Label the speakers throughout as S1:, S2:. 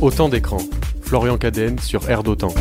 S1: Autant d'écran. Florian Cadenne sur Air d'Autant.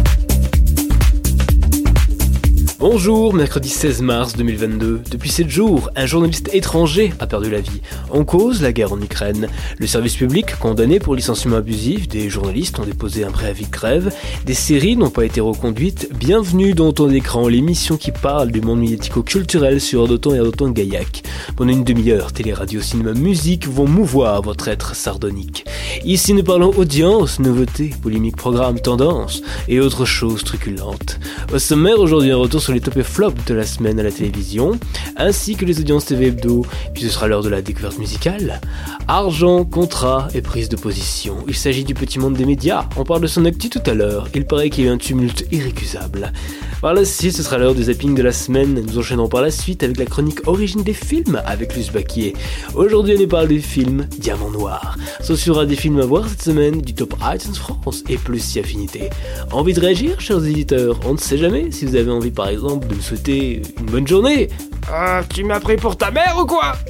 S2: Bonjour, mercredi 16 mars 2022. Depuis 7 jours, un journaliste étranger a perdu la vie. En cause, la guerre en Ukraine. Le service public condamné pour licenciement abusif, des journalistes ont déposé un préavis de grève, des séries n'ont pas été reconduites. Bienvenue dans ton écran, l'émission qui parle du monde médiatico-culturel sur Autant et Autant Gaillac. Pendant une demi-heure, télé, radio, cinéma, musique vont mouvoir votre être sardonique. Ici, nous parlons audience, nouveautés, polémiques, programmes, tendances et autres choses truculentes. Au sommaire, aujourd'hui, un retour sur les top et flops de la semaine à la télévision, ainsi que les audiences TV hebdo, puis ce sera l'heure de la découverte musicale. Argent, contrat et prise de position. Il s'agit du petit monde des médias. On parle de son actu tout à l'heure. Il paraît qu'il y a eu un tumulte irrécusable. Par la suite, ce sera l'heure du zapping de la semaine. Nous enchaînerons par la suite avec la chronique origine des films avec Luce Baquier. Aujourd'hui, on nous parle du film Diamant Noir. Ce sera des films à voir cette semaine du top iTunes France et plus si affinité. Envie de réagir, chers éditeurs? On ne sait jamais si vous avez envie, par exemple, de me souhaiter une bonne journée.
S3: Ah, tu m'as pris pour ta mère ou quoi?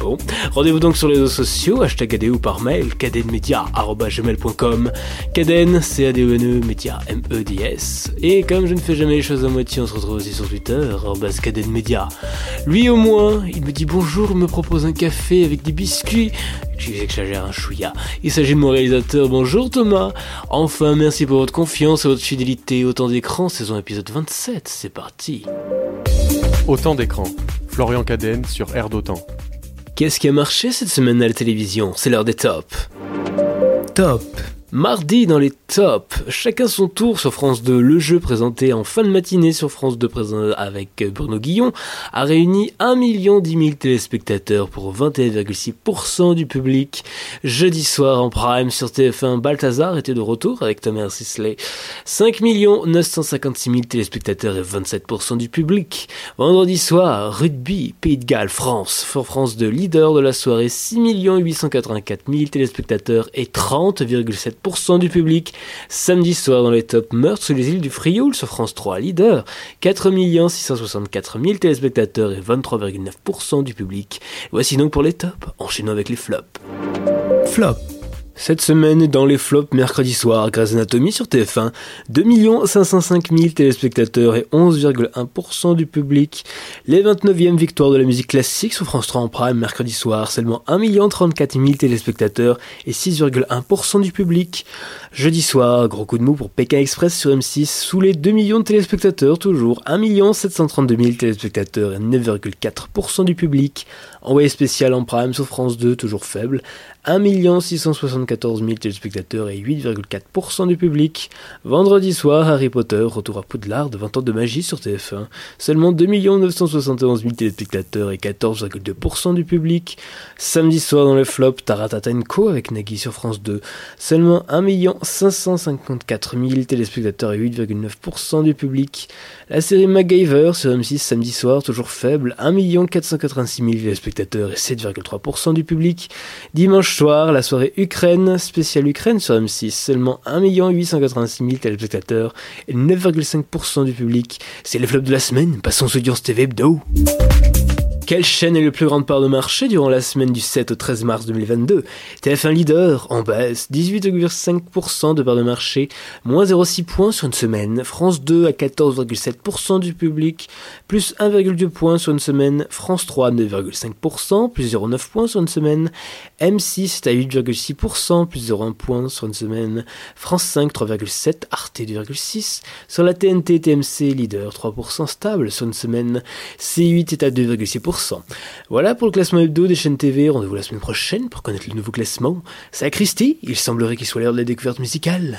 S2: Bon, rendez-vous donc sur les réseaux sociaux, hashtag ADE ou par mail, cadenmedia.gmail.com Caden, c a d e n e média, M-E-D-S. Et comme je ne fais jamais les choses à moitié, on se retrouve aussi sur Twitter, cadenmedia. Lui au moins, il me dit bonjour, me propose un café avec des biscuits. J'exagère un chouïa. Il s'agit de mon réalisateur. Bonjour Thomas. Enfin, merci pour votre confiance et votre fidélité. Autant d'écran, saison épisode 27. C'est parti.
S1: Autant d'écran. Florian Cadenne sur Air d'Autant.
S2: Qu'est-ce qui a marché cette semaine à la télévision? C'est l'heure des tops. Top Mardi dans les tops, chacun son tour sur France 2. Le jeu présenté en fin de matinée sur France 2 avec Bruno Guillon a réuni 1 million 10 000 téléspectateurs pour 21,6% du public. Jeudi soir en prime sur TF1, Balthazar était de retour avec Thomas Sisley. 5 956 000 téléspectateurs et 27% du public. Vendredi soir, rugby, Pays de Galles, France. For France 2, leader de la soirée, 6 884 000 téléspectateurs et 30,7% du public. Samedi soir dans les top meurtres sur les îles du Frioul sur France 3, leader. 4 664 000 téléspectateurs et 23,9% du public. Voici donc pour les tops, enchaînons avec les flops. Flop. Cette semaine, dans les flops, mercredi soir, Grey's Anatomy sur TF1, 2 505 000 téléspectateurs et 11,1% du public. Les 29e victoires de la musique classique sur France 3 en prime, mercredi soir, seulement 1 34 000 téléspectateurs et 6,1% du public. Jeudi soir, gros coup de mou pour Pékin Express sur M6, sous les 2 millions de téléspectateurs toujours, 1 732 000 téléspectateurs et 9,4% du public. Envoyé spécial en prime sur France 2, toujours faible, 1 674 000 téléspectateurs et 8,4% du public. Vendredi soir, Harry Potter, retour à Poudlard de 20 ans de magie sur TF1. Seulement 2 971 000 téléspectateurs et 14,2% du public. Samedi soir dans le flop, Taratata&Co avec Nagui sur France 2. Seulement 1 554 000 téléspectateurs et 8,9% du public. La série MacGyver sur M6 samedi soir, toujours faible, 1 486 000 téléspectateurs et 7,3% du public. Dimanche soir, la soirée Ukraine, spéciale Ukraine sur M6, seulement 1 886 000 téléspectateurs et 9,5% du public. C'est le flop de la semaine, passons aux audiences TV hebdo. Quelle chaîne est le plus grande part de marché durant la semaine du 7 au 13 mars 2022 TF1 leader, en baisse, 18,5% de part de marché, moins 0,6 points sur une semaine. France 2 à 14,7% du public, plus 1,2 points sur une semaine. France 3 9,5%, plus 0,9 points sur une semaine. M6 à 8,6%, plus 0,1 point sur une semaine. France 5 3,7, Arte 2,6. Sur la TNT TMC leader 3% stable sur une semaine. C8 est à 2,6%. Voilà pour le classement hebdo des chaînes TV. Rendez-vous la semaine prochaine pour connaître le nouveau classement. C'est à Christy. Il semblerait qu'il soit l'heure de la découverte musicale.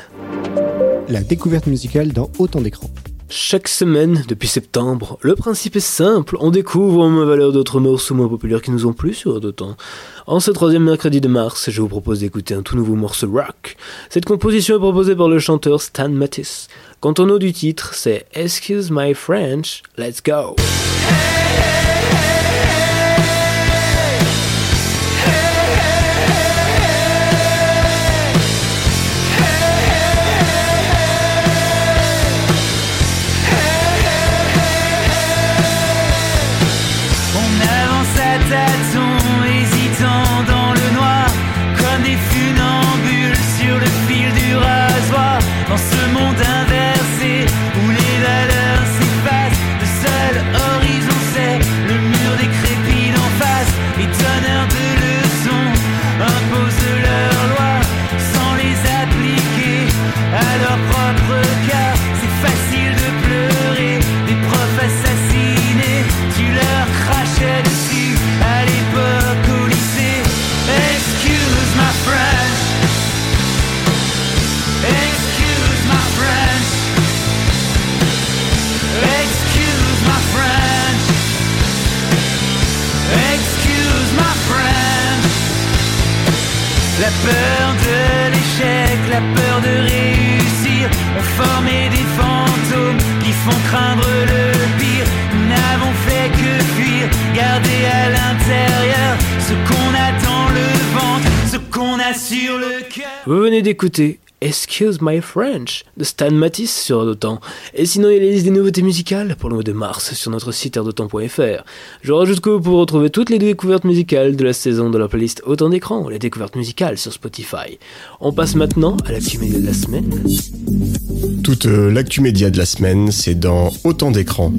S4: La découverte musicale dans autant d'écrans.
S2: Chaque semaine, depuis septembre, le principe est simple, on découvre en ma valeur d'autres morceaux moins populaires qui nous ont plu sur d'autant. En ce troisième mercredi de mars, je vous propose d'écouter un tout nouveau morceau rock. Cette composition est proposée par le chanteur Stan Mattis. Quant au nom du titre, c'est Excuse My French, Let's Go.
S5: La peur de réussir ont formé des fantômes qui font craindre le pire. Nous n'avons fait que fuir, garder à l'intérieur ce qu'on a dans le ventre, ce qu'on a sur le cœur.
S2: Vous venez d'écouter Excuse My French de Stan Matisse sur Autant. Et sinon, il y a la liste des nouveautés musicales pour le mois de mars sur notre site airdotemps.fr. Je rajoute que vous pouvez retrouver toutes les découvertes musicales de la saison de la playlist Autant d'écran, les découvertes musicales sur Spotify. On passe maintenant à l'actu média de la semaine.
S6: Toute euh, l'actu média de la semaine, c'est dans Autant d'écran.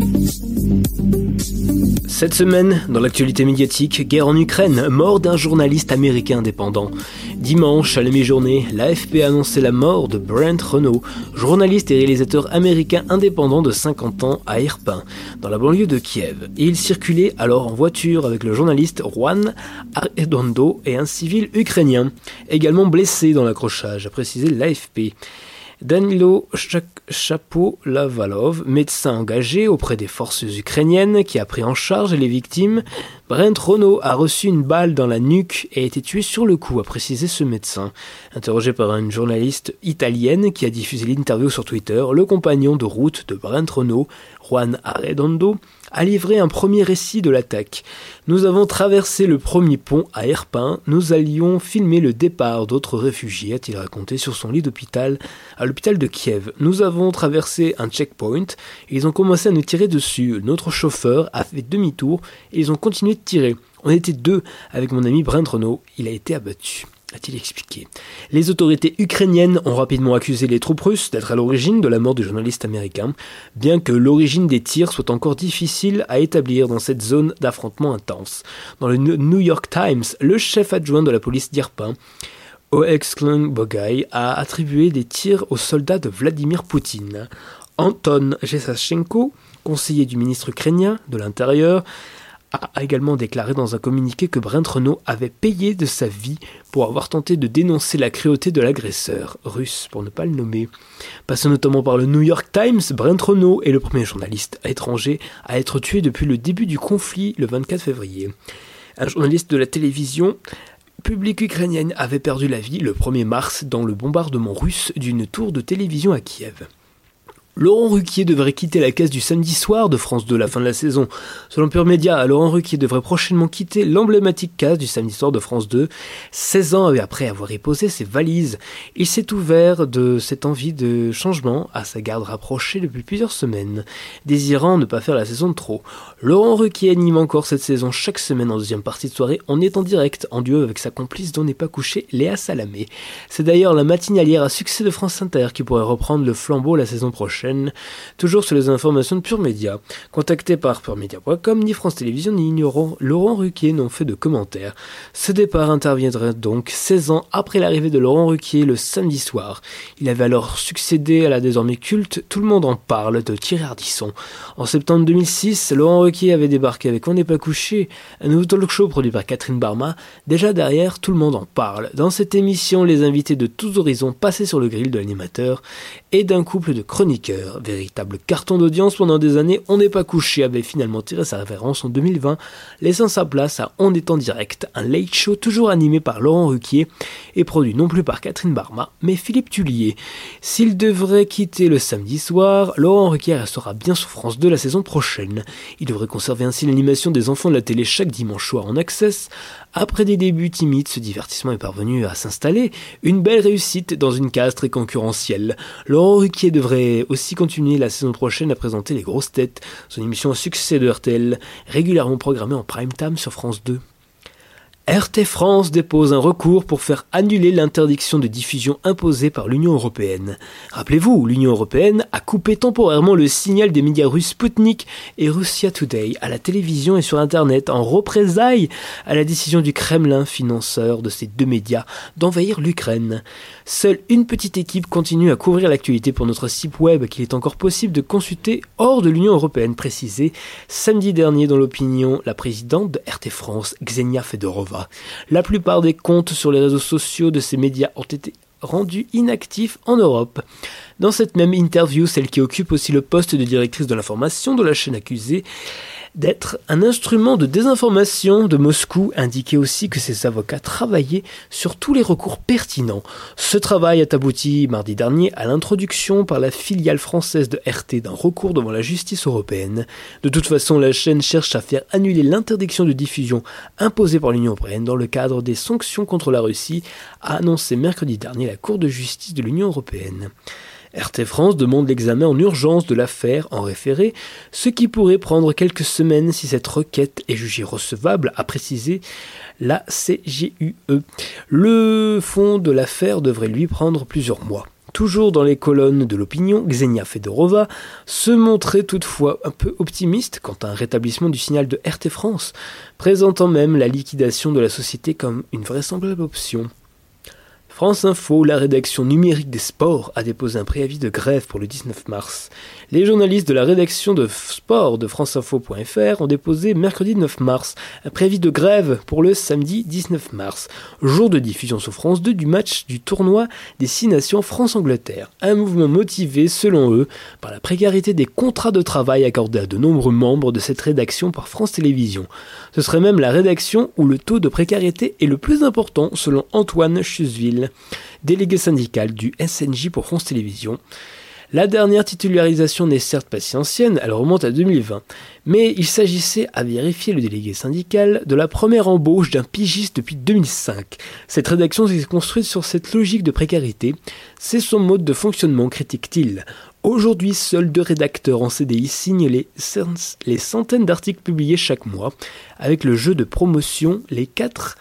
S2: Cette semaine, dans l'actualité médiatique, guerre en Ukraine, mort d'un journaliste américain indépendant. Dimanche, à la mi-journée, l'AFP a annoncé la mort de Brent Renault, journaliste et réalisateur américain indépendant de 50 ans à Irpin, dans la banlieue de Kiev. il circulait alors en voiture avec le journaliste Juan Arredondo et un civil ukrainien, également blessé dans l'accrochage, a précisé l'AFP. Danilo Chapo-Lavalov, médecin engagé auprès des forces ukrainiennes qui a pris en charge les victimes, Brent Renault a reçu une balle dans la nuque et a été tué sur le coup, a précisé ce médecin. Interrogé par une journaliste italienne qui a diffusé l'interview sur Twitter, le compagnon de route de Brent Renault, Juan Arredondo, a livré un premier récit de l'attaque. Nous avons traversé le premier pont à Erpin, nous allions filmer le départ d'autres réfugiés, a-t-il raconté sur son lit d'hôpital à l'hôpital de Kiev. Nous avons traversé un checkpoint et ils ont commencé à nous tirer dessus. Notre chauffeur a fait demi-tour et ils ont continué de tirer. On était deux avec mon ami Brent Renault, il a été abattu a-t-il expliqué. Les autorités ukrainiennes ont rapidement accusé les troupes russes d'être à l'origine de la mort du journaliste américain, bien que l'origine des tirs soit encore difficile à établir dans cette zone d'affrontement intense. Dans le New York Times, le chef adjoint de la police d'Irpin, Oexklung Bogay, a attribué des tirs aux soldats de Vladimir Poutine. Anton Jesashenko, conseiller du ministre ukrainien de l'Intérieur, a également déclaré dans un communiqué que Brent Renault avait payé de sa vie pour avoir tenté de dénoncer la cruauté de l'agresseur, russe pour ne pas le nommer. Passé notamment par le New York Times, Brent Renault est le premier journaliste étranger à être tué depuis le début du conflit le 24 février. Un journaliste de la télévision publique ukrainienne avait perdu la vie le 1er mars dans le bombardement russe d'une tour de télévision à Kiev. Laurent Ruquier devrait quitter la case du samedi soir de France 2 à la fin de la saison. Selon Pure Média, Laurent Ruquier devrait prochainement quitter l'emblématique case du samedi soir de France 2, 16 ans après avoir éposé ses valises. Il s'est ouvert de cette envie de changement à sa garde rapprochée depuis plusieurs semaines, désirant ne pas faire la saison de trop. Laurent Ruquier anime encore cette saison chaque semaine en deuxième partie de soirée en étant direct, en duo avec sa complice dont n'est pas couché Léa Salamé. C'est d'ailleurs la matinalière à succès de France Inter qui pourrait reprendre le flambeau la saison prochaine toujours sur les informations de Pure Média. Contacté par puremedia.com, ni France Télévisions ni Ignorant, Laurent Ruquier n'ont fait de commentaires. Ce départ interviendrait donc 16 ans après l'arrivée de Laurent Ruquier le samedi soir. Il avait alors succédé à la désormais culte Tout le monde en parle de Thierry Ardisson. En septembre 2006, Laurent Ruquier avait débarqué avec On n'est pas couché, un nouveau talk show produit par Catherine Barma. Déjà derrière, Tout le monde en parle. Dans cette émission, les invités de tous horizons passaient sur le grill de l'animateur et d'un couple de chroniqueurs. Véritable carton d'audience pendant des années, On n'est pas couché avait finalement tiré sa référence en 2020, laissant sa place à On est en direct, un late show toujours animé par Laurent Ruquier et produit non plus par Catherine Barma, mais Philippe Tullier. S'il devrait quitter le samedi soir, Laurent Ruquier restera bien sur France 2 la saison prochaine. Il devrait conserver ainsi l'animation des enfants de la télé chaque dimanche soir en access, après des débuts timides, ce divertissement est parvenu à s'installer. Une belle réussite dans une case très concurrentielle. Laurent Ruquier devrait aussi continuer la saison prochaine à présenter Les Grosses Têtes, son émission succès de RTL, régulièrement programmée en prime time sur France 2. RT France dépose un recours pour faire annuler l'interdiction de diffusion imposée par l'Union européenne. Rappelez-vous, l'Union européenne a coupé temporairement le signal des médias russes Sputnik et Russia Today à la télévision et sur Internet en représailles à la décision du Kremlin, financeur de ces deux médias, d'envahir l'Ukraine. Seule une petite équipe continue à couvrir l'actualité pour notre site web qu'il est encore possible de consulter hors de l'Union européenne, précisé samedi dernier dans l'opinion la présidente de RT France, Xenia Fedorova. La plupart des comptes sur les réseaux sociaux de ces médias ont été rendus inactifs en Europe. Dans cette même interview, celle qui occupe aussi le poste de directrice de l'information de la chaîne accusée, d'être un instrument de désinformation de Moscou, indiquait aussi que ses avocats travaillaient sur tous les recours pertinents. Ce travail a abouti mardi dernier à l'introduction par la filiale française de RT d'un recours devant la justice européenne. De toute façon, la chaîne cherche à faire annuler l'interdiction de diffusion imposée par l'Union européenne dans le cadre des sanctions contre la Russie, a annoncé mercredi dernier la Cour de justice de l'Union européenne. RT France demande l'examen en urgence de l'affaire en référé, ce qui pourrait prendre quelques semaines si cette requête est jugée recevable, a précisé la CGUE. Le fond de l'affaire devrait lui prendre plusieurs mois. Toujours dans les colonnes de l'opinion, Xenia Fedorova se montrait toutefois un peu optimiste quant à un rétablissement du signal de RT France, présentant même la liquidation de la société comme une vraisemblable option. France Info, la rédaction numérique des sports, a déposé un préavis de grève pour le 19 mars. Les journalistes de la rédaction de sport de franceinfo.fr ont déposé mercredi 9 mars un préavis de grève pour le samedi 19 mars, jour de diffusion sur France 2 du match du tournoi des Six Nations France-Angleterre. Un mouvement motivé, selon eux, par la précarité des contrats de travail accordés à de nombreux membres de cette rédaction par France Télévisions. Ce serait même la rédaction où le taux de précarité est le plus important, selon Antoine Chusville délégué syndical du SNJ pour France Télévisions. La dernière titularisation n'est certes pas si ancienne, elle remonte à 2020, mais il s'agissait, à vérifier le délégué syndical, de la première embauche d'un pigiste depuis 2005. Cette rédaction s'est construite sur cette logique de précarité, c'est son mode de fonctionnement, critique-t-il. Aujourd'hui, seuls deux rédacteurs en CDI signent les, les centaines d'articles publiés chaque mois, avec le jeu de promotion, les quatre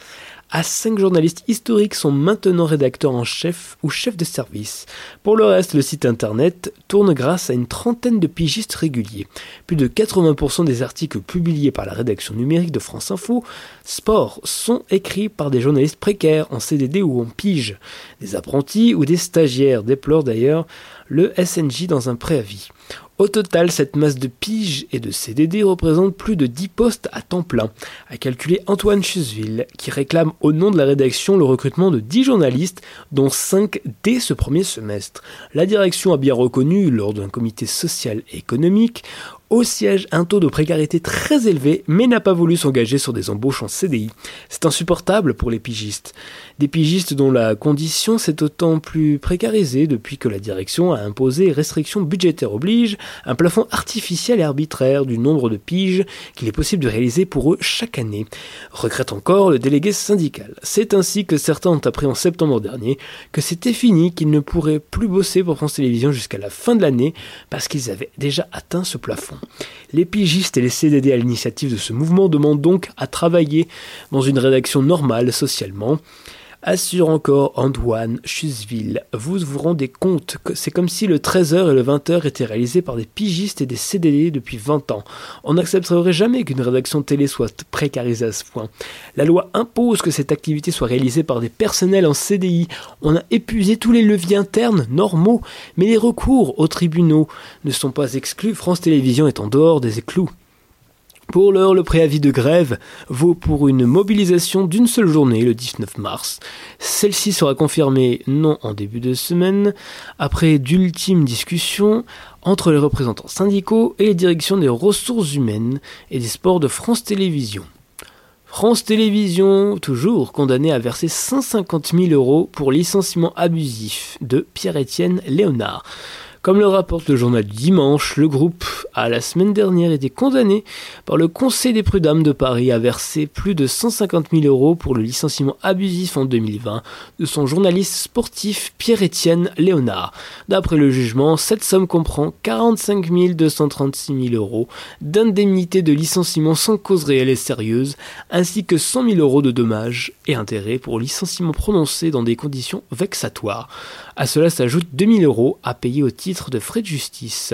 S2: à cinq journalistes historiques sont maintenant rédacteurs en chef ou chefs de service. Pour le reste, le site internet tourne grâce à une trentaine de pigistes réguliers. Plus de 80% des articles publiés par la rédaction numérique de France Info Sport sont écrits par des journalistes précaires en CDD ou en pige. Des apprentis ou des stagiaires déplorent d'ailleurs le SNJ dans un préavis. Au total, cette masse de piges et de CDD représente plus de 10 postes à temps plein, a calculé Antoine Chusville, qui réclame au nom de la rédaction le recrutement de 10 journalistes, dont 5 dès ce premier semestre. La direction a bien reconnu, lors d'un comité social et économique, au siège un taux de précarité très élevé, mais n'a pas voulu s'engager sur des embauches en CDI. C'est insupportable pour les pigistes. Des pigistes dont la condition s'est autant plus précarisée depuis que la direction a imposé restrictions budgétaires oblige, un plafond artificiel et arbitraire du nombre de piges qu'il est possible de réaliser pour eux chaque année. Regrette encore le délégué syndical. C'est ainsi que certains ont appris en septembre dernier que c'était fini, qu'ils ne pourraient plus bosser pour France Télévisions jusqu'à la fin de l'année parce qu'ils avaient déjà atteint ce plafond. Les pigistes et les CDD à l'initiative de ce mouvement demandent donc à travailler dans une rédaction normale socialement. Assure encore Antoine Chusville. Vous vous rendez compte que c'est comme si le 13h et le 20h étaient réalisés par des pigistes et des CDD depuis 20 ans. On n'accepterait jamais qu'une rédaction télé soit précarisée à ce point. La loi impose que cette activité soit réalisée par des personnels en CDI. On a épuisé tous les leviers internes normaux, mais les recours aux tribunaux ne sont pas exclus. France Télévisions est en dehors des éclous. Pour l'heure, le préavis de grève vaut pour une mobilisation d'une seule journée, le 19 mars. Celle-ci sera confirmée non en début de semaine, après d'ultimes discussions entre les représentants syndicaux et les directions des ressources humaines et des sports de France Télévisions. France Télévisions, toujours condamné à verser 150 000 euros pour licenciement abusif de Pierre-Étienne Léonard. Comme le rapporte le journal dimanche, le groupe a la semaine dernière été condamné par le Conseil des prud'hommes de Paris à verser plus de 150 000 euros pour le licenciement abusif en 2020 de son journaliste sportif Pierre-Étienne Léonard. D'après le jugement, cette somme comprend 45 236 000 euros d'indemnité de licenciement sans cause réelle et sérieuse, ainsi que 100 000 euros de dommages et intérêts pour licenciement prononcé dans des conditions vexatoires. À cela s'ajoute 2000 euros à payer au titre de frais de justice.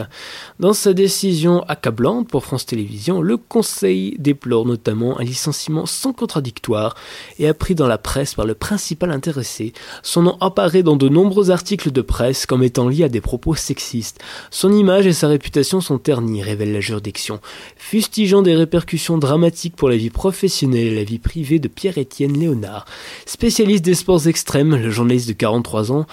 S2: Dans sa décision accablante pour France Télévisions, le Conseil déplore notamment un licenciement sans contradictoire et appris dans la presse par le principal intéressé. Son nom apparaît dans de nombreux articles de presse comme étant lié à des propos sexistes. Son image et sa réputation sont ternies, révèle la juridiction, fustigeant des répercussions dramatiques pour la vie professionnelle et la vie privée de Pierre-Étienne Léonard. Spécialiste des sports extrêmes, le journaliste de 43 ans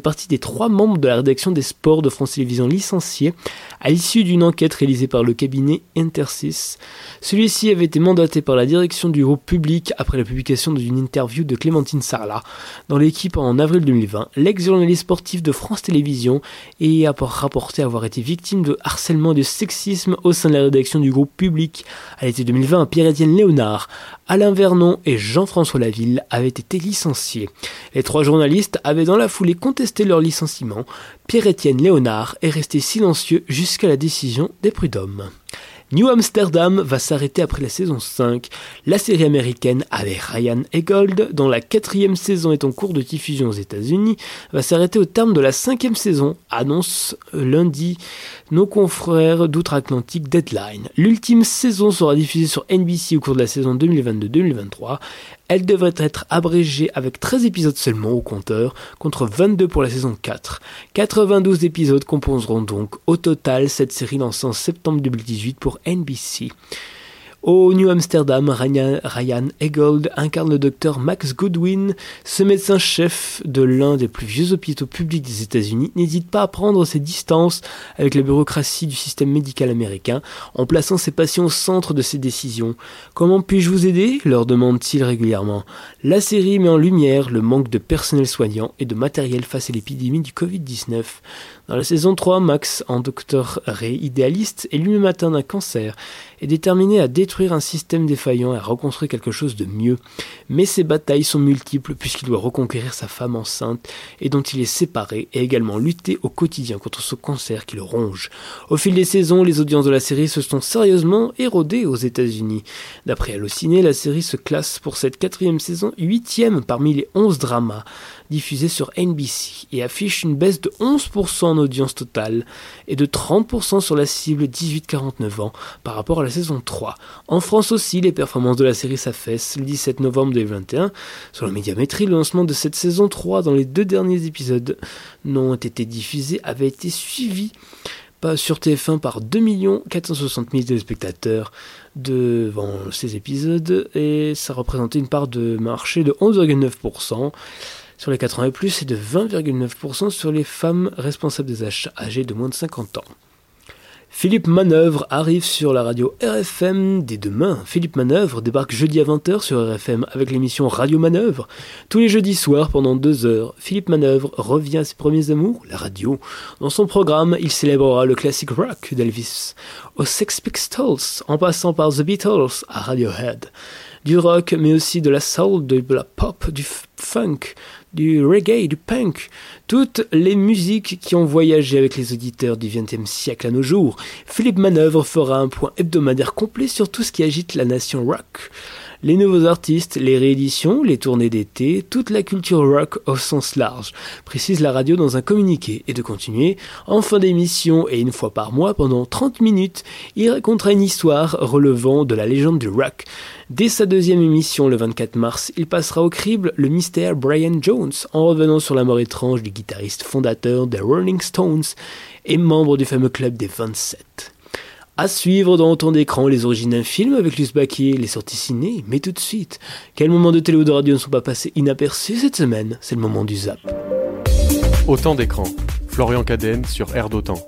S2: partie des trois membres de la rédaction des sports de France Télévisions licencié à l'issue d'une enquête réalisée par le cabinet Intersys. Celui-ci avait été mandaté par la direction du groupe public après la publication d'une interview de Clémentine Sarlat dans l'équipe en avril 2020. L'ex-journaliste sportif de France Télévisions et rapporté avoir été victime de harcèlement et de sexisme au sein de la rédaction du groupe public. À l'été 2020, Pierre-Étienne Léonard, Alain Vernon et Jean-François Laville avaient été licenciés. Les trois journalistes avaient dans la foulée contesté leur licenciement. Pierre-Étienne Léonard est resté silencieux jusqu'à la décision des prud'hommes. New Amsterdam va s'arrêter après la saison 5. La série américaine avec Ryan Egold, dont la quatrième saison est en cours de diffusion aux États-Unis, va s'arrêter au terme de la cinquième saison, annonce lundi nos confrères d'outre-Atlantique Deadline. L'ultime saison sera diffusée sur NBC au cours de la saison 2022-2023. Elle devrait être abrégée avec 13 épisodes seulement au compteur, contre 22 pour la saison 4. 92 épisodes composeront donc au total cette série lancée en septembre 2018 pour NBC. Au New Amsterdam, Ryan, Ryan incarne le docteur Max Goodwin. Ce médecin-chef de l'un des plus vieux hôpitaux publics des États-Unis n'hésite pas à prendre ses distances avec la bureaucratie du système médical américain en plaçant ses patients au centre de ses décisions. Comment puis-je vous aider? leur demande-t-il régulièrement. La série met en lumière le manque de personnel soignant et de matériel face à l'épidémie du Covid-19. Dans la saison 3, Max, en docteur Ray idéaliste, est lui-même atteint d'un cancer est déterminé à détruire un système défaillant et à reconstruire quelque chose de mieux. Mais ses batailles sont multiples puisqu'il doit reconquérir sa femme enceinte et dont il est séparé et également lutter au quotidien contre ce cancer qui le ronge. Au fil des saisons, les audiences de la série se sont sérieusement érodées aux États-Unis. D'après Allociné, la série se classe pour cette quatrième saison huitième parmi les onze dramas diffusés sur NBC et affiche une baisse de 11% en audience totale et de 30% sur la cible 18-49 ans par rapport à la saison 3. En France aussi, les performances de la série s'affaissent. Le 17 novembre 2021, sur la médiamétrie, le lancement de cette saison 3 dans les deux derniers épisodes n'ont été diffusés avait été suivi sur TF1 par 2 460 000 téléspectateurs devant ces épisodes et ça représentait une part de marché de 11,9% sur les 80 et plus et de 20,9% sur les femmes responsables des achats âgées de moins de 50 ans. Philippe Manœuvre arrive sur la radio RFM dès demain. Philippe Manœuvre débarque jeudi à 20h sur RFM avec l'émission Radio Manœuvre. Tous les jeudis soirs pendant deux heures, Philippe Manœuvre revient à ses premiers amours, la radio. Dans son programme, il célébrera le classique rock d'Elvis, aux Sex Pistols, en passant par The Beatles à Radiohead. Du rock, mais aussi de la soul, de la pop, du funk, du reggae, du punk, toutes les musiques qui ont voyagé avec les auditeurs du XXe siècle à nos jours. Philippe Manœuvre fera un point hebdomadaire complet sur tout ce qui agite la nation rock. Les nouveaux artistes, les rééditions, les tournées d'été, toute la culture rock au sens large, précise la radio dans un communiqué, et de continuer, en fin d'émission et une fois par mois pendant 30 minutes, il racontera une histoire relevant de la légende du rock. Dès sa deuxième émission le 24 mars, il passera au crible le mystère Brian Jones en revenant sur la mort étrange du guitariste fondateur des Rolling Stones et membre du fameux club des 27. À suivre dans autant d'écran les origines d'un film avec Luce Baquier, les sorties ciné, mais tout de suite, quels moments de télé ou de radio ne sont pas passés inaperçus cette semaine? C'est le moment du zap.
S1: Autant d'écran, Florian Cadenne sur Air d'Autant.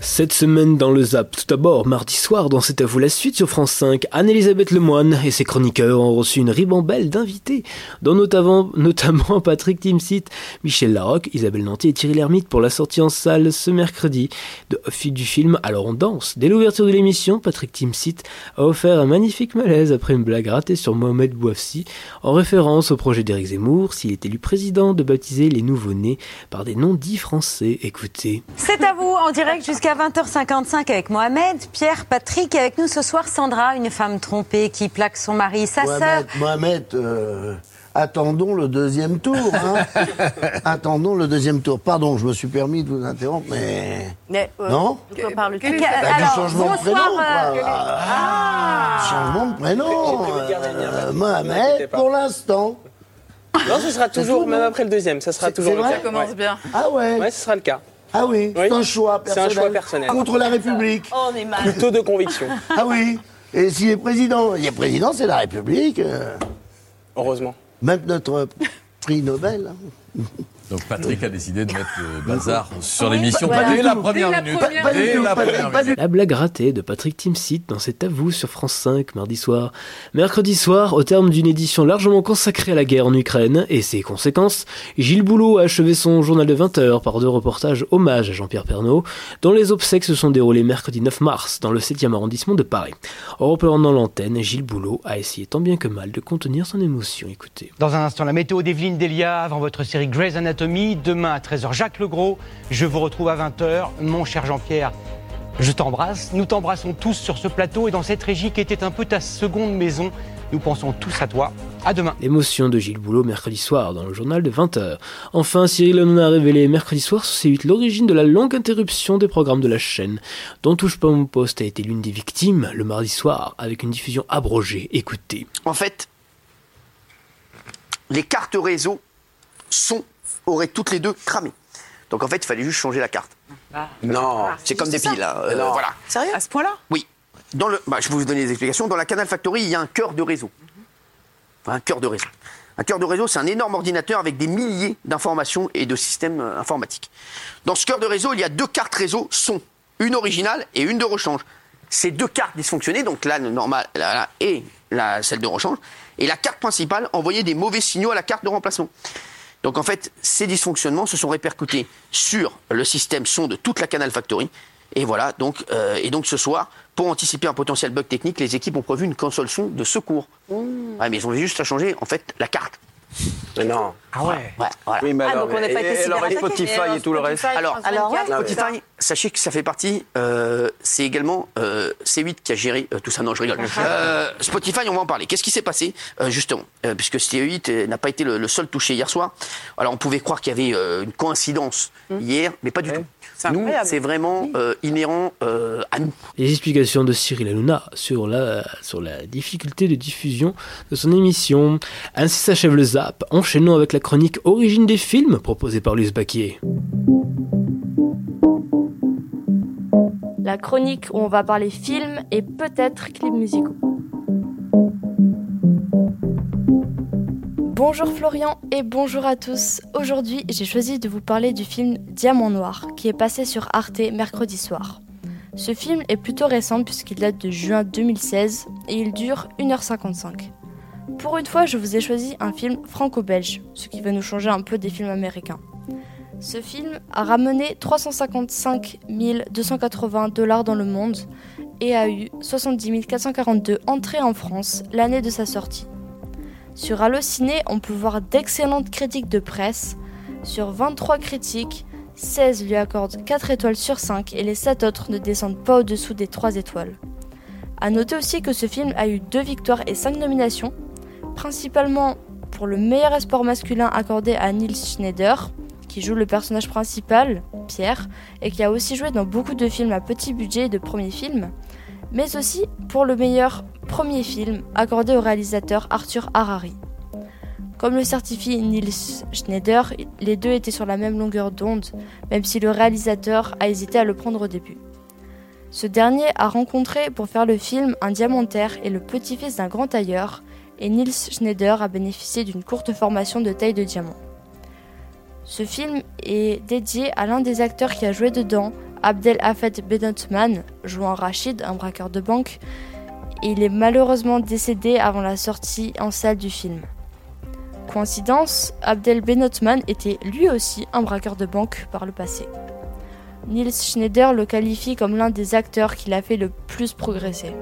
S2: Cette semaine dans le Zap, tout d'abord, mardi soir, dans C'est à vous la suite sur France 5, Anne-Elisabeth Lemoine et ses chroniqueurs ont reçu une ribambelle d'invités, dont notamment, Patrick Timsit, Michel Larocque, Isabelle Nanty et Thierry Lhermitte pour la sortie en salle ce mercredi de, du film Alors on danse. Dès l'ouverture de l'émission, Patrick Timsit a offert un magnifique malaise après une blague ratée sur Mohamed Bouafsi en référence au projet d'Éric Zemmour, s'il est élu président, de baptiser les nouveau-nés par des noms dits français. Écoutez.
S7: C'est à vous en direct jusqu'à 20h55 avec Mohamed, Pierre, Patrick et avec nous ce soir Sandra, une femme trompée qui plaque son mari, sa sœur.
S8: Mohamed, euh, attendons le deuxième tour. Hein. attendons le deuxième tour. Pardon, je me suis permis de vous interrompre, mais.
S7: Euh,
S8: non
S7: De quoi parle tu
S8: bah, Du changement de prénom.
S7: Euh,
S8: ah. Changement de prénom. Mohamed, pour l'instant.
S9: Non, ce sera toujours, même après le deuxième, ça sera toujours le cas.
S7: Ça commence bien.
S8: Ah ouais
S9: Ouais, ce sera le cas.
S8: Ah oui, c'est un choix personnel.
S9: C'est un choix personnel.
S8: Contre la République.
S7: Oh, on est mal.
S9: Plutôt de conviction.
S8: Ah oui. Et s'il est président, il est président, c'est la République. Euh.
S9: Heureusement.
S8: Même notre prix Nobel.
S10: Donc Patrick a décidé de mettre le bazar sur l'émission
S7: voilà.
S10: dès la première
S7: Dès la
S10: minute.
S7: première
S10: Dès
S7: minute.
S10: la première minute.
S2: La blague ratée de Patrick Timsit dans cet avou sur France 5 mardi soir. Mercredi soir, au terme d'une édition largement consacrée à la guerre en Ukraine et ses conséquences, Gilles Boulot a achevé son journal de 20h par deux reportages hommage à Jean-Pierre Pernaud, dont les obsèques se sont déroulées mercredi 9 mars dans le 7e arrondissement de Paris. En reprenant l'antenne, Gilles Boulot a essayé tant bien que mal de contenir son émotion. Écoutez.
S11: Dans un instant, la météo d'Evelyne Delia avant votre série Grey's Anatomy. Demain à 13h, Jacques Legros. Je vous retrouve à 20h. Mon cher Jean-Pierre, je t'embrasse. Nous t'embrassons tous sur ce plateau et dans cette régie qui était un peu ta seconde maison. Nous pensons tous à toi. À demain.
S2: L'émotion de Gilles Boulot mercredi soir dans le journal de 20h. Enfin, Cyril Hanouna a révélé mercredi soir sur C8 l'origine de la longue interruption des programmes de la chaîne, dont Touche pas mon poste a été l'une des victimes le mardi soir avec une diffusion abrogée. Écoutez.
S12: En fait, les cartes réseau sont, auraient toutes les deux cramé. Donc en fait, il fallait juste changer la carte. Non, c'est comme des piles. hein, euh,
S9: Non.
S12: voilà.
S9: Sérieux? À ce point-là?
S12: Oui. Dans le, bah, je vais vous donner des explications. Dans la Canal Factory, il y a un cœur de réseau. Enfin, un cœur de réseau. Un cœur de réseau, c'est un énorme ordinateur avec des milliers d'informations et de systèmes euh, informatiques. Dans ce cœur de réseau, il y a deux cartes réseau son, une originale et une de rechange. Ces deux cartes dysfonctionnaient, donc la normale la- la- et la, celle de rechange, et la carte principale envoyait des mauvais signaux à la carte de remplacement. Donc en fait, ces dysfonctionnements se sont répercutés sur le système son de toute la Canal Factory. Et voilà, donc, euh, et donc ce soir, pour anticiper un potentiel bug technique, les équipes ont prévu une console son de secours. Ouais, mais ils ont juste à changer en fait la carte.
S9: Mais non.
S11: Ah ouais
S12: Ouais, voilà.
S9: Oui, mais
S12: Ah,
S9: alors,
S12: donc on n'a pas
S9: et-
S12: été
S9: et alors. Spotify
S12: Et
S9: et tout le reste
S12: Alors,
S7: Alors, ouais.
S12: Spotify, sachez que ça fait partie. euh, c'est également euh, C8 qui a géré euh, tout ça. Non, je rigole. Euh, Spotify, on va en parler. Qu'est-ce qui s'est passé euh, justement euh, Puisque C8 euh, n'a pas été le, le seul touché hier soir? Alors, on pouvait croire qu'il y avait euh, une coïncidence hier, mais pas du tout. Nous, c'est vraiment euh, inhérent euh, à nous.
S2: Les explications de Cyril Hanouna sur la, sur la difficulté de diffusion de son émission. Ainsi s'achève le zap, enchaînons avec la chronique Origine des films proposée par Luce Baquier.
S13: La chronique où on va parler films et peut-être clips musicaux. Bonjour Florian et bonjour à tous. Aujourd'hui, j'ai choisi de vous parler du film Diamant Noir qui est passé sur Arte mercredi soir. Ce film est plutôt récent puisqu'il date de juin 2016 et il dure 1h55. Pour une fois, je vous ai choisi un film franco-belge, ce qui va nous changer un peu des films américains. Ce film a ramené 355 280 dollars dans le monde et a eu 70 442 entrées en France l'année de sa sortie. Sur Allociné, on peut voir d'excellentes critiques de presse. Sur 23 critiques, 16 lui accordent 4 étoiles sur 5 et les 7 autres ne descendent pas au-dessous des 3 étoiles. A noter aussi que ce film a eu 2 victoires et 5 nominations, principalement pour le meilleur espoir masculin accordé à Nils Schneider, qui joue le personnage principal, Pierre, et qui a aussi joué dans beaucoup de films à petit budget et de premiers films, mais aussi pour le meilleur premier film accordé au réalisateur Arthur Harari. Comme le certifie Nils Schneider, les deux étaient sur la même longueur d'onde, même si le réalisateur a hésité à le prendre au début. Ce dernier a rencontré pour faire le film un diamantaire et le petit-fils d'un grand tailleur, et Nils Schneider a bénéficié d'une courte formation de taille de diamant. Ce film est dédié à l'un des acteurs qui a joué dedans, Abdel Hafed Benotman, jouant Rachid, un braqueur de banque, il est malheureusement décédé avant la sortie en salle du film. Coïncidence, Abdel Benotman était lui aussi un braqueur de banque par le passé. Nils Schneider le qualifie comme l'un des acteurs qui l'a fait le plus progresser.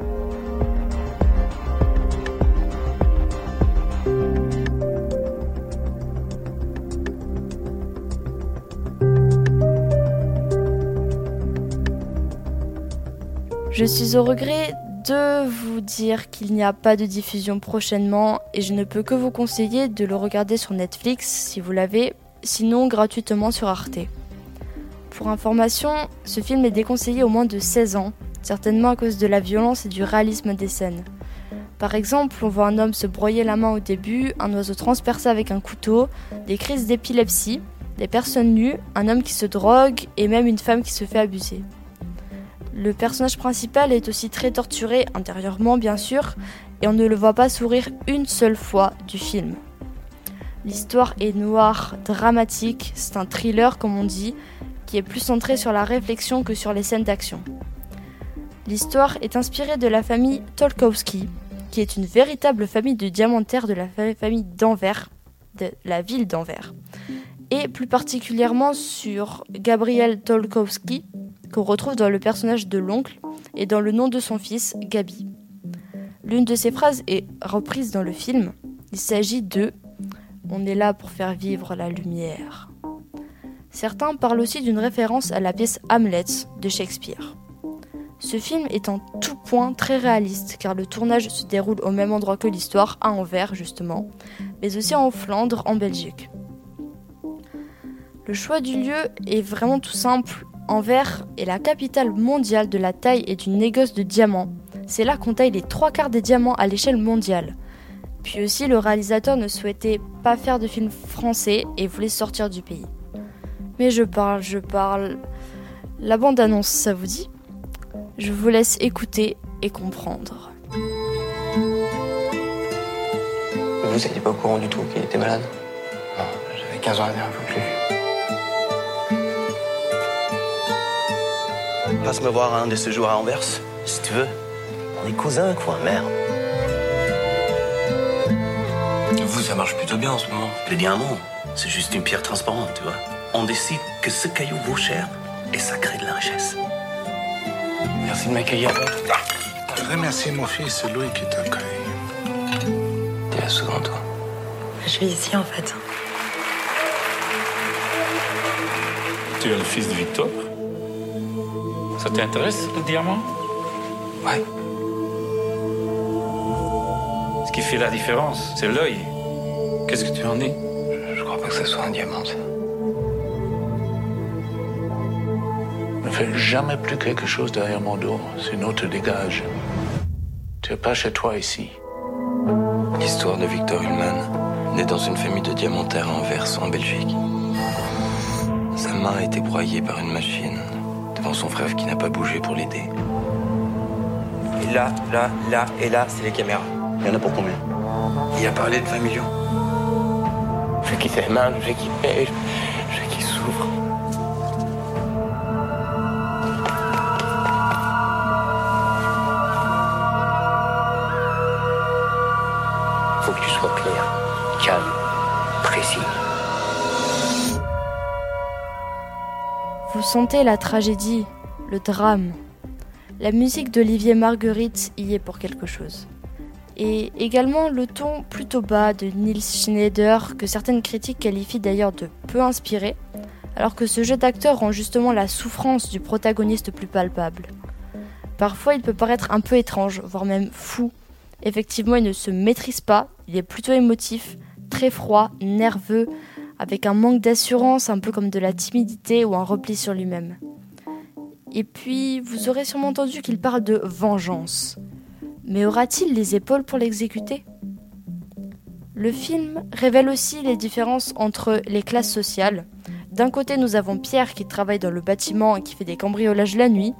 S13: Je suis au regret de vous dire qu'il n'y a pas de diffusion prochainement et je ne peux que vous conseiller de le regarder sur Netflix si vous l'avez, sinon gratuitement sur Arte. Pour information, ce film est déconseillé au moins de 16 ans, certainement à cause de la violence et du réalisme des scènes. Par exemple, on voit un homme se broyer la main au début, un oiseau transpercé avec un couteau, des crises d'épilepsie, des personnes nues, un homme qui se drogue et même une femme qui se fait abuser. Le personnage principal est aussi très torturé intérieurement bien sûr, et on ne le voit pas sourire une seule fois du film. L'histoire est noire, dramatique, c'est un thriller comme on dit, qui est plus centré sur la réflexion que sur les scènes d'action. L'histoire est inspirée de la famille Tolkowski, qui est une véritable famille de diamantaires de la famille d'Anvers, de la ville d'Anvers, et plus particulièrement sur Gabriel Tolkowski, qu'on retrouve dans le personnage de l'oncle et dans le nom de son fils, Gabi. L'une de ces phrases est reprise dans le film. Il s'agit de On est là pour faire vivre la lumière. Certains parlent aussi d'une référence à la pièce Hamlet de Shakespeare. Ce film est en tout point très réaliste car le tournage se déroule au même endroit que l'histoire, à Anvers justement, mais aussi en Flandre, en Belgique. Le choix du lieu est vraiment tout simple. Anvers est la capitale mondiale de la taille et du négoce de diamants. C'est là qu'on taille les trois quarts des diamants à l'échelle mondiale. Puis aussi, le réalisateur ne souhaitait pas faire de film français et voulait sortir du pays. Mais je parle, je parle. La bande-annonce, ça vous dit? Je vous laisse écouter et comprendre.
S14: Vous n'étiez pas au courant du tout qu'il était malade?
S15: Non, j'avais 15 ans dernière fois que je
S14: Passe me voir un de ces jours à Anvers, si tu veux. On est cousins, quoi, merde.
S15: Vous, ça marche plutôt bien en ce moment.
S14: Le diamant, c'est juste une pierre transparente, tu vois. On décide que ce caillou vaut cher et ça crée de la richesse.
S15: Merci de m'accueillir.
S16: Remercie mon fils, Louis, qui t'accueille.
S14: T'es là souvent, toi
S17: Je vis ici, en fait.
S18: Tu es le fils de Victor? Ça t'intéresse, le diamant
S14: Ouais.
S18: Ce qui fait la différence, c'est l'œil. Qu'est-ce que tu en dis
S15: Je crois pas que ce soit un diamant, ça. Ne fais jamais plus quelque chose derrière mon dos, sinon te dégage. Tu es pas chez toi ici.
S14: L'histoire de Victor Ullmann, né dans une famille de diamantaires à Anvers, en Belgique. Sa main a été broyée par une machine devant son frère qui n'a pas bougé pour l'aider.
S19: Et là, là, là et là, c'est les caméras.
S14: Il y en a pour combien?
S19: Il a parlé de 20 millions. Je sais qui fait mal, je sais qui paie, je sais qui souffre.
S13: Sentez la tragédie, le drame. La musique d'Olivier Marguerite y est pour quelque chose. Et également le ton plutôt bas de Nils Schneider, que certaines critiques qualifient d'ailleurs de peu inspiré, alors que ce jeu d'acteur rend justement la souffrance du protagoniste plus palpable. Parfois il peut paraître un peu étrange, voire même fou. Effectivement il ne se maîtrise pas, il est plutôt émotif, très froid, nerveux, avec un manque d'assurance, un peu comme de la timidité ou un repli sur lui-même. Et puis, vous aurez sûrement entendu qu'il parle de vengeance. Mais aura-t-il les épaules pour l'exécuter? Le film révèle aussi les différences entre les classes sociales. D'un côté, nous avons Pierre qui travaille dans le bâtiment et qui fait des cambriolages la nuit,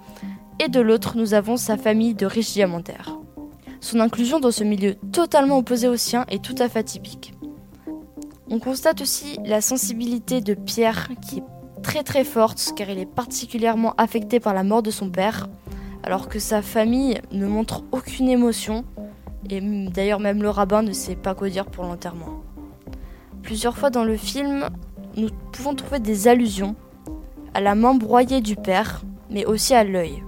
S13: et de l'autre, nous avons sa famille de riches diamantaires. Son inclusion dans ce milieu totalement opposé au sien est tout à fait atypique. On constate aussi la sensibilité de Pierre qui est très très forte car il est particulièrement affecté par la mort de son père, alors que sa famille ne montre aucune émotion et d'ailleurs même le rabbin ne sait pas quoi dire pour l'enterrement. Plusieurs fois dans le film, nous pouvons trouver des allusions à la main broyée du père, mais aussi à l'œil.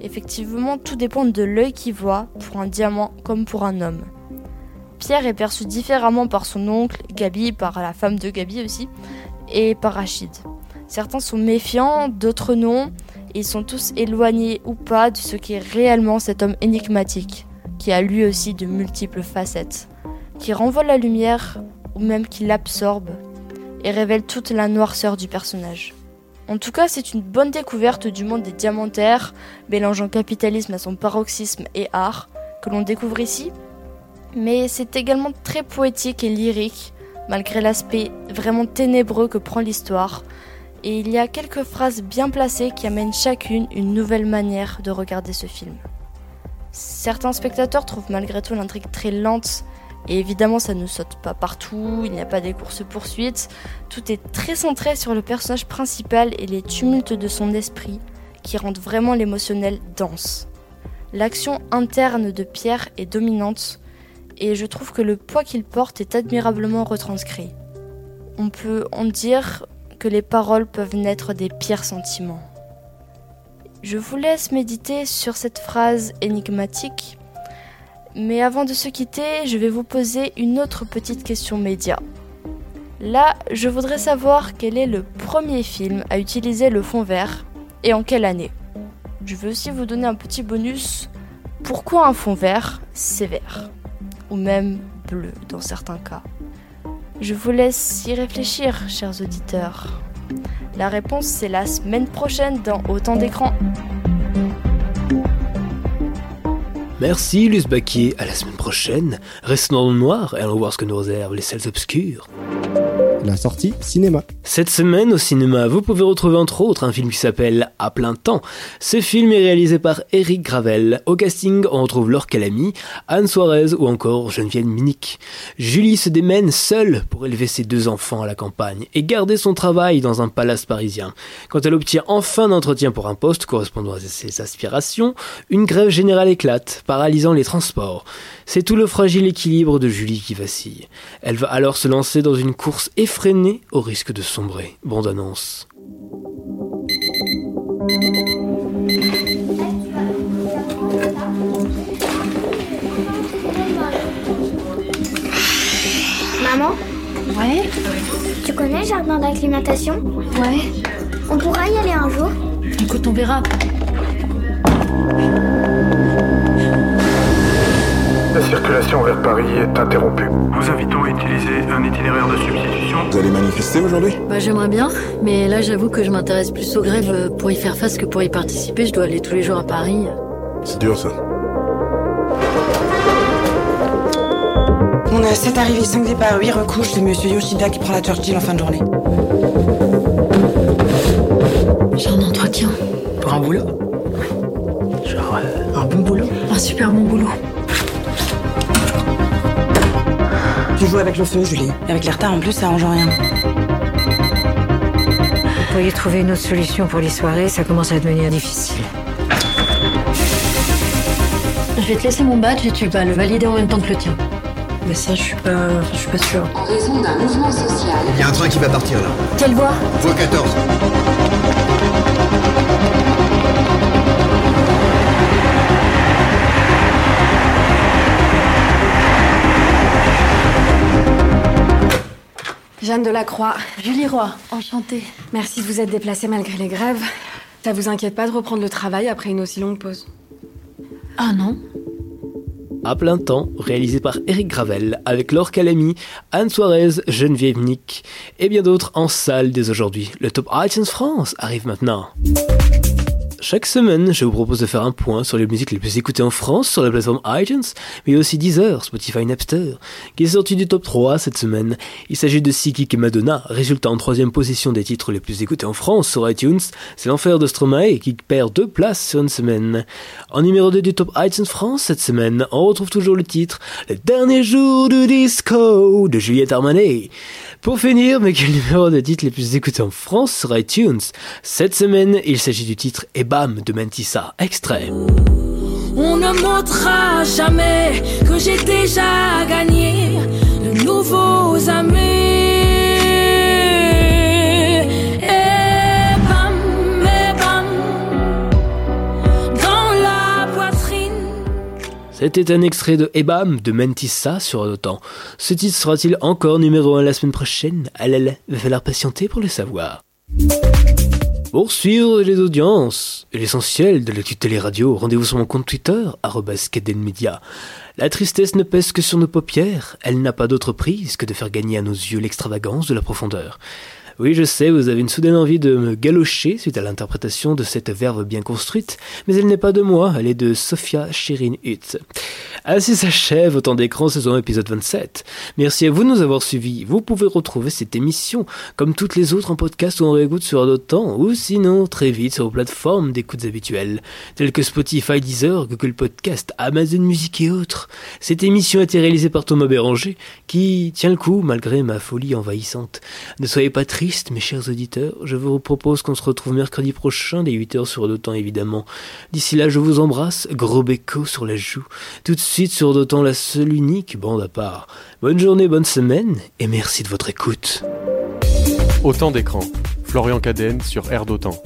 S13: Effectivement, tout dépend de l'œil qui voit pour un diamant comme pour un homme. Pierre est perçu différemment par son oncle, Gabi, par la femme de Gabi aussi, et par Rachid. Certains sont méfiants, d'autres non, et ils sont tous éloignés ou pas de ce qu'est réellement cet homme énigmatique, qui a lui aussi de multiples facettes, qui renvoie la lumière ou même qui l'absorbe, et révèle toute la noirceur du personnage. En tout cas, c'est une bonne découverte du monde des diamantaires, mélangeant capitalisme à son paroxysme et art, que l'on découvre ici, mais c'est également très poétique et lyrique, malgré l'aspect vraiment ténébreux que prend l'histoire. Et il y a quelques phrases bien placées qui amènent chacune une nouvelle manière de regarder ce film. Certains spectateurs trouvent malgré tout l'intrigue très lente Et évidemment, ça ne saute pas partout, il n'y a pas des courses-poursuites. Tout est très centré sur le personnage principal et les tumultes de son esprit qui rendent vraiment l'émotionnel dense. L'action interne de Pierre est dominante et je trouve que le poids qu'il porte est admirablement retranscrit. On peut en dire que les paroles peuvent naître des pires sentiments. Je vous laisse méditer sur cette phrase énigmatique, mais avant de se quitter, je vais vous poser une autre petite question média. Là, je voudrais savoir quel est le premier film à utiliser le fond vert et en quelle année. Je vais aussi vous donner un petit bonus. Pourquoi un fond vert sévère Ou même bleu dans certains cas. Je vous laisse y réfléchir, chers auditeurs. La réponse, c'est la semaine prochaine dans Autant d'écran.
S2: Merci Luce Baquier, à la semaine prochaine. Restons dans le noir et allons voir ce que nous réservent les salles obscures
S4: la sortie cinéma.
S2: Cette semaine au cinéma, vous pouvez retrouver entre autres un film qui s'appelle À plein temps. Ce film est réalisé par Eric Gravel. Au casting, on retrouve Laure Calamy, Anne Suarez ou encore Geneviève Minic. Julie se démène seule pour élever ses deux enfants à la campagne et garder son travail dans un palace parisien. Quand elle obtient enfin un entretien pour un poste correspondant à ses aspirations, une grève générale éclate, paralysant les transports. C'est tout le fragile équilibre de Julie qui vacille. Elle va alors se lancer dans une course effrénée au risque de sombrer. Bande annonce.
S20: Maman Ouais Tu connais le jardin d'acclimatation Ouais. On pourra y aller un jour
S17: Écoute, on verra.
S16: Circulation vers Paris est interrompue. Nous invitons à utiliser un itinéraire de substitution.
S6: Vous allez manifester aujourd'hui?
S17: Bah j'aimerais bien, mais là j'avoue que je m'intéresse plus aux grèves pour y faire face que pour y participer. Je dois aller tous les jours à Paris.
S6: C'est dur ça.
S21: On a 7 arrivées, 5 départs, 8 recouches. C'est Monsieur Yoshida qui prend la Churchill en fin de journée.
S17: J'ai un entretien.
S11: Pour un boulot? Genre euh, un bon boulot?
S17: Un super bon boulot.
S21: Tu joues avec le feu, Julie. Et avec les retards en plus, ça arrange rien.
S17: Vous pourriez trouver une autre solution pour les soirées, ça commence à devenir difficile. Je vais te laisser mon badge et tu vas le valider en même temps que le tien. Mais ça, je suis pas, je suis pas sûre.
S20: En raison d'un mouvement social.
S6: Il y a un train qui va partir là.
S17: Quelle voie
S6: Voie 14.
S17: Jeanne Delacroix. Julie Roy, enchantée. Merci de vous être déplacée malgré les grèves. Ça vous inquiète pas de reprendre le travail après une aussi longue pause? Ah non
S2: à plein temps, réalisé par Eric Gravel, avec Laure Calamy, Anne Suarez, Geneviève Nick et bien d'autres en salle dès aujourd'hui. Le Top iTunes France arrive maintenant. Chaque semaine, je vous propose de faire un point sur les musiques les plus écoutées en France sur la plateforme iTunes, mais aussi Deezer, Spotify, Napster, qui est sorti du top 3 cette semaine. Il s'agit de Psychic et Madonna, résultat en troisième position des titres les plus écoutés en France sur iTunes. C'est l'enfer de Stromae qui perd deux places sur une semaine. En numéro 2 du top iTunes France cette semaine, on retrouve toujours le titre Le dernier jour du disco de Juliette Armanet. Pour finir, mais quel numéro de titres les plus écoutés en France sur iTunes Cette semaine, il s'agit du titre Et bam de Mentissa, extrait.
S5: On ne montrera jamais que j'ai déjà gagné de nouveaux amis.
S2: C'était un extrait de Ebam de Mentissa sur Autant. Ce titre sera-t-il encore numéro 1 la semaine prochaine? Allez, va falloir patienter pour le savoir. Pour suivre les audiences et l'essentiel de l'actu télé-radio, rendez-vous sur mon compte Twitter, @cadenmedia. La tristesse ne pèse que sur nos paupières, elle n'a pas d'autre prise que de faire gagner à nos yeux l'extravagance de la profondeur. Oui, je sais, vous avez une soudaine envie de me galocher suite à l'interprétation de cette verve bien construite, mais elle n'est pas de moi, elle est de Sophia Shirin Hutt. Ainsi s'achève Autant d'écran saison épisode 27. Merci à vous de nous avoir suivis. Vous pouvez retrouver cette émission, comme toutes les autres en podcast ou en réécoute sur d'autant, ou sinon très vite sur vos plateformes d'écoute habituelles, telles que Spotify, Deezer, Google Podcast, Amazon Music et autres. Cette émission a été réalisée par Thomas Béranger, qui tient le coup malgré ma folie envahissante. Ne soyez pas mes chers auditeurs. Je vous propose qu'on se retrouve mercredi prochain, dès 8h sur d'autant évidemment. D'ici là, je vous embrasse, gros béco sur la joue. Tout de suite sur d'autant la seule unique bande à part. Bonne journée, bonne semaine, et merci de votre écoute.
S1: Autant d'écran. Florian Cadenne sur Air d'Autant.